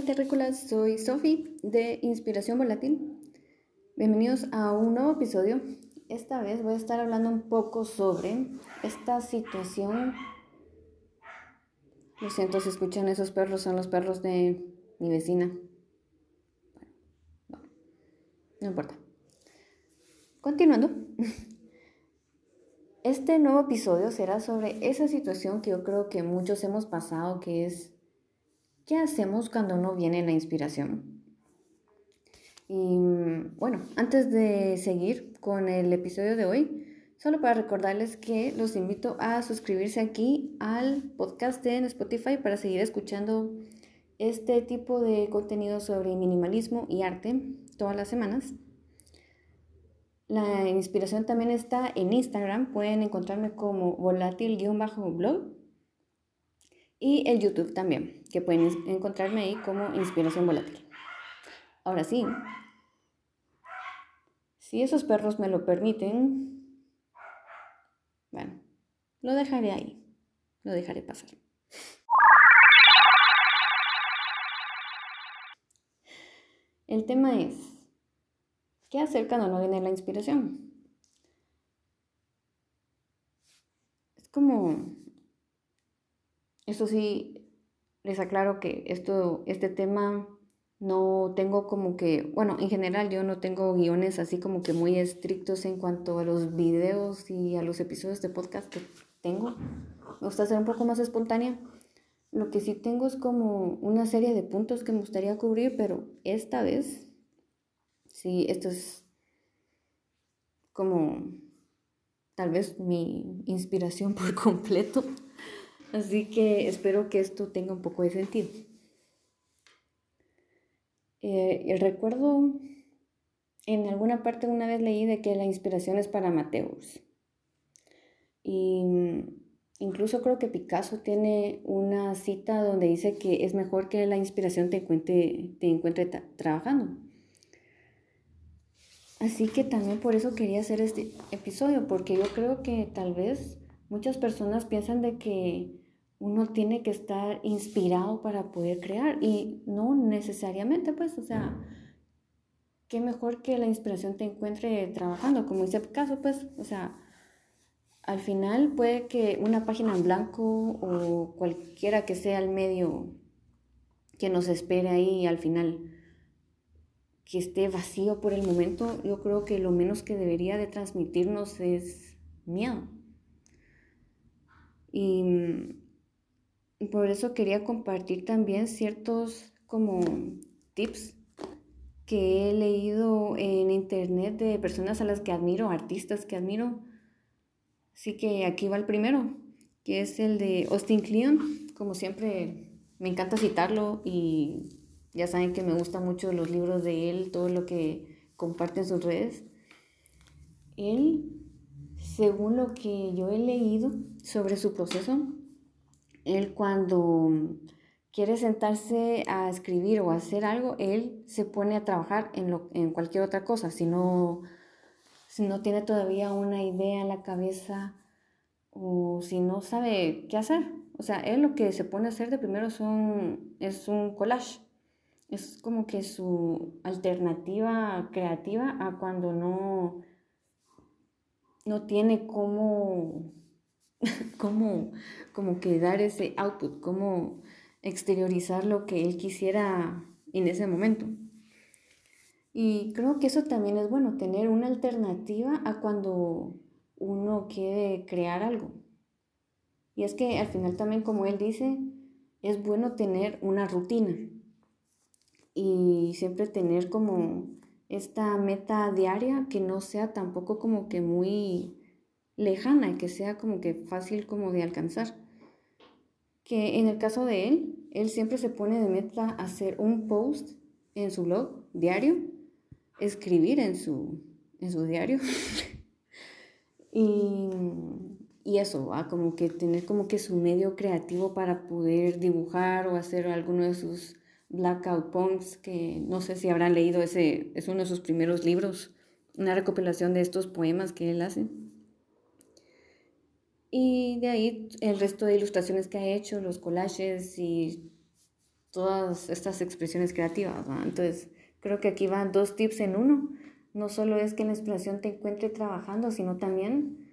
Hola terrícolas, soy Sofi de Inspiración Volátil. Bienvenidos a un nuevo episodio. Esta vez voy a estar hablando un poco sobre esta situación. Lo siento si escuchan esos perros, son los perros de mi vecina. No importa. Continuando. Este nuevo episodio será sobre esa situación que yo creo que muchos hemos pasado, que es ¿Qué hacemos cuando no viene la inspiración? Y bueno, antes de seguir con el episodio de hoy, solo para recordarles que los invito a suscribirse aquí al podcast en Spotify para seguir escuchando este tipo de contenido sobre minimalismo y arte todas las semanas. La inspiración también está en Instagram, pueden encontrarme como volátil-blog y el YouTube también, que pueden encontrarme ahí como Inspiración Volátil. Ahora sí, si esos perros me lo permiten, bueno, lo dejaré ahí, lo dejaré pasar. El tema es, ¿qué hacer cuando no viene la inspiración? Es como eso sí, les aclaro que esto, este tema no tengo como que, bueno, en general yo no tengo guiones así como que muy estrictos en cuanto a los videos y a los episodios de podcast que tengo. Me gusta ser un poco más espontánea. Lo que sí tengo es como una serie de puntos que me gustaría cubrir, pero esta vez, sí, esto es como tal vez mi inspiración por completo. Así que espero que esto tenga un poco de sentido. Eh, recuerdo en alguna parte una vez leí de que la inspiración es para Mateus. Y mm, incluso creo que Picasso tiene una cita donde dice que es mejor que la inspiración te encuentre, te encuentre trabajando. Así que también por eso quería hacer este episodio, porque yo creo que tal vez muchas personas piensan de que uno tiene que estar inspirado para poder crear y no necesariamente, pues, o sea, qué mejor que la inspiración te encuentre trabajando, como dice caso, pues, o sea, al final puede que una página en blanco o cualquiera que sea el medio que nos espere ahí al final que esté vacío por el momento, yo creo que lo menos que debería de transmitirnos es miedo. Y por eso quería compartir también ciertos como tips que he leído en internet de personas a las que admiro, artistas que admiro. Así que aquí va el primero, que es el de Austin Kleon. Como siempre, me encanta citarlo y ya saben que me gustan mucho los libros de él, todo lo que comparte en sus redes. Él, según lo que yo he leído sobre su proceso, él cuando quiere sentarse a escribir o hacer algo, él se pone a trabajar en, lo, en cualquier otra cosa. Si no, si no tiene todavía una idea en la cabeza o si no sabe qué hacer. O sea, él lo que se pone a hacer de primero son, es un collage. Es como que su alternativa creativa a cuando no, no tiene cómo cómo, como que dar ese output, cómo exteriorizar lo que él quisiera en ese momento. Y creo que eso también es bueno, tener una alternativa a cuando uno quiere crear algo. Y es que al final también, como él dice, es bueno tener una rutina y siempre tener como esta meta diaria que no sea tampoco como que muy lejana, que sea como que fácil como de alcanzar. Que en el caso de él, él siempre se pone de meta hacer un post en su blog diario, escribir en su, en su diario. y, y, eso, a como que tener como que su medio creativo para poder dibujar o hacer alguno de sus blackout poems, que no sé si habrán leído ese, es uno de sus primeros libros, una recopilación de estos poemas que él hace. Y de ahí el resto de ilustraciones que ha hecho, los collages y todas estas expresiones creativas. Entonces, creo que aquí van dos tips en uno. No solo es que la inspiración te encuentre trabajando, sino también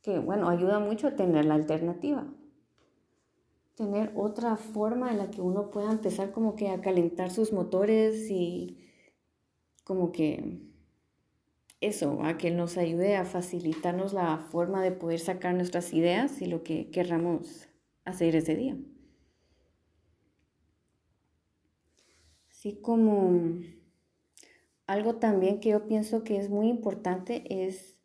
que, bueno, ayuda mucho a tener la alternativa. Tener otra forma en la que uno pueda empezar como que a calentar sus motores y como que eso, a que nos ayude a facilitarnos la forma de poder sacar nuestras ideas y lo que querramos hacer ese día. Así como algo también que yo pienso que es muy importante es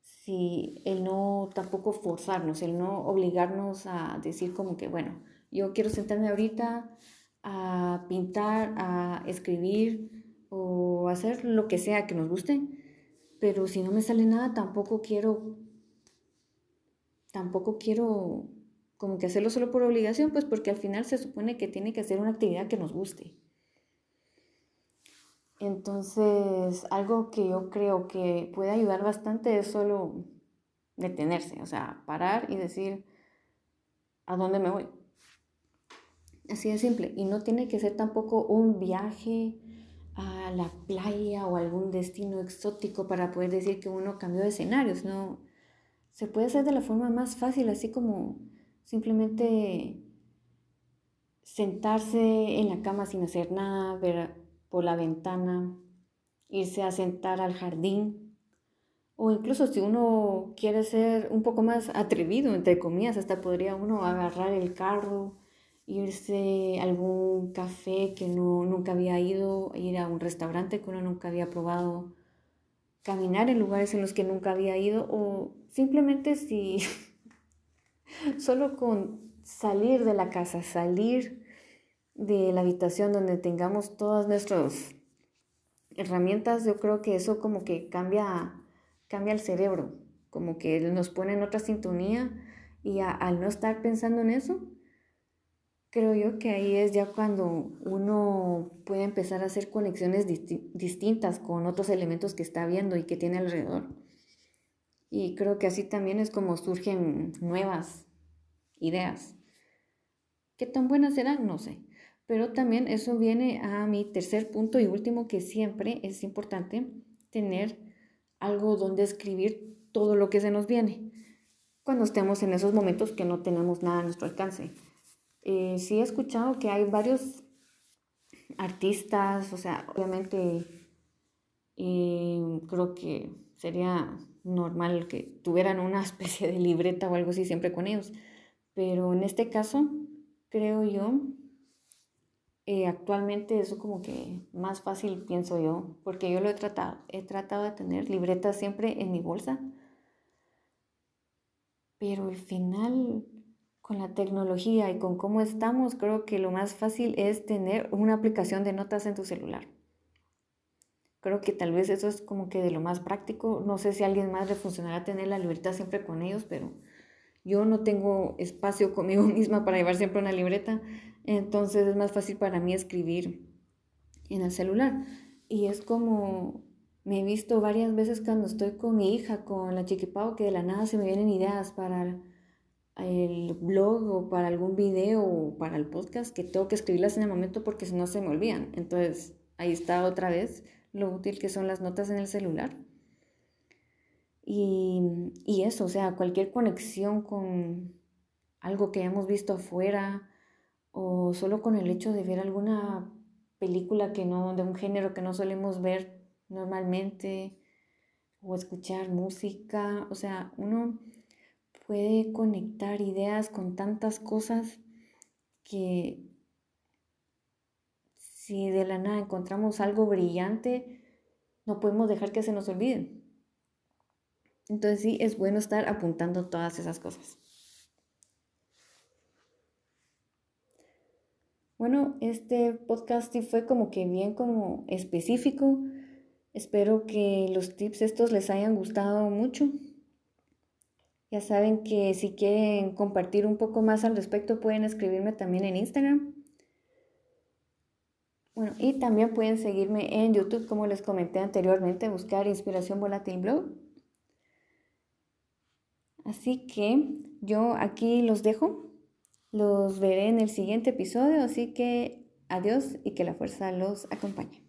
si el no tampoco forzarnos, el no obligarnos a decir como que, bueno, yo quiero sentarme ahorita a pintar, a escribir o hacer lo que sea que nos guste, pero si no me sale nada tampoco quiero, tampoco quiero como que hacerlo solo por obligación, pues porque al final se supone que tiene que ser una actividad que nos guste. Entonces, algo que yo creo que puede ayudar bastante es solo detenerse, o sea, parar y decir, ¿a dónde me voy? Así de simple. Y no tiene que ser tampoco un viaje a la playa o algún destino exótico para poder decir que uno cambió de escenarios, no. Se puede hacer de la forma más fácil, así como simplemente sentarse en la cama sin hacer nada, ver por la ventana, irse a sentar al jardín, o incluso si uno quiere ser un poco más atrevido, entre comillas, hasta podría uno agarrar el carro, irse a algún café que no, nunca había ido, ir a un restaurante que uno nunca había probado, caminar en lugares en los que nunca había ido, o simplemente si Solo con salir de la casa, salir de la habitación donde tengamos todas nuestras herramientas, yo creo que eso como que cambia, cambia el cerebro, como que nos pone en otra sintonía y al no estar pensando en eso, creo yo que ahí es ya cuando uno puede empezar a hacer conexiones distintas con otros elementos que está viendo y que tiene alrededor. Y creo que así también es como surgen nuevas ideas. ¿Qué tan buenas serán? No sé. Pero también eso viene a mi tercer punto y último, que siempre es importante tener algo donde escribir todo lo que se nos viene cuando estemos en esos momentos que no tenemos nada a nuestro alcance. Eh, sí he escuchado que hay varios artistas, o sea, obviamente eh, creo que sería normal que tuvieran una especie de libreta o algo así siempre con ellos. Pero en este caso, creo yo, eh, actualmente eso como que más fácil pienso yo, porque yo lo he tratado. He tratado de tener libretas siempre en mi bolsa. Pero al final, con la tecnología y con cómo estamos, creo que lo más fácil es tener una aplicación de notas en tu celular. Creo que tal vez eso es como que de lo más práctico. No sé si alguien más le funcionará tener la libreta siempre con ellos, pero yo no tengo espacio conmigo misma para llevar siempre una libreta, entonces es más fácil para mí escribir en el celular. Y es como me he visto varias veces cuando estoy con mi hija, con la chiquipao, que de la nada se me vienen ideas para el blog o para algún video o para el podcast que tengo que escribirlas en el momento porque si no se me olvidan. Entonces ahí está otra vez lo útil que son las notas en el celular. Y, y eso, o sea, cualquier conexión con algo que hayamos visto afuera o solo con el hecho de ver alguna película que no, de un género que no solemos ver normalmente o escuchar música, o sea, uno puede conectar ideas con tantas cosas que si de la nada encontramos algo brillante, no podemos dejar que se nos olvide. Entonces sí, es bueno estar apuntando todas esas cosas. Bueno, este podcast fue como que bien como específico. Espero que los tips estos les hayan gustado mucho. Ya saben que si quieren compartir un poco más al respecto pueden escribirme también en Instagram. Bueno, y también pueden seguirme en YouTube, como les comenté anteriormente, buscar Inspiración Volátil Blog. Así que yo aquí los dejo. Los veré en el siguiente episodio, así que adiós y que la fuerza los acompañe.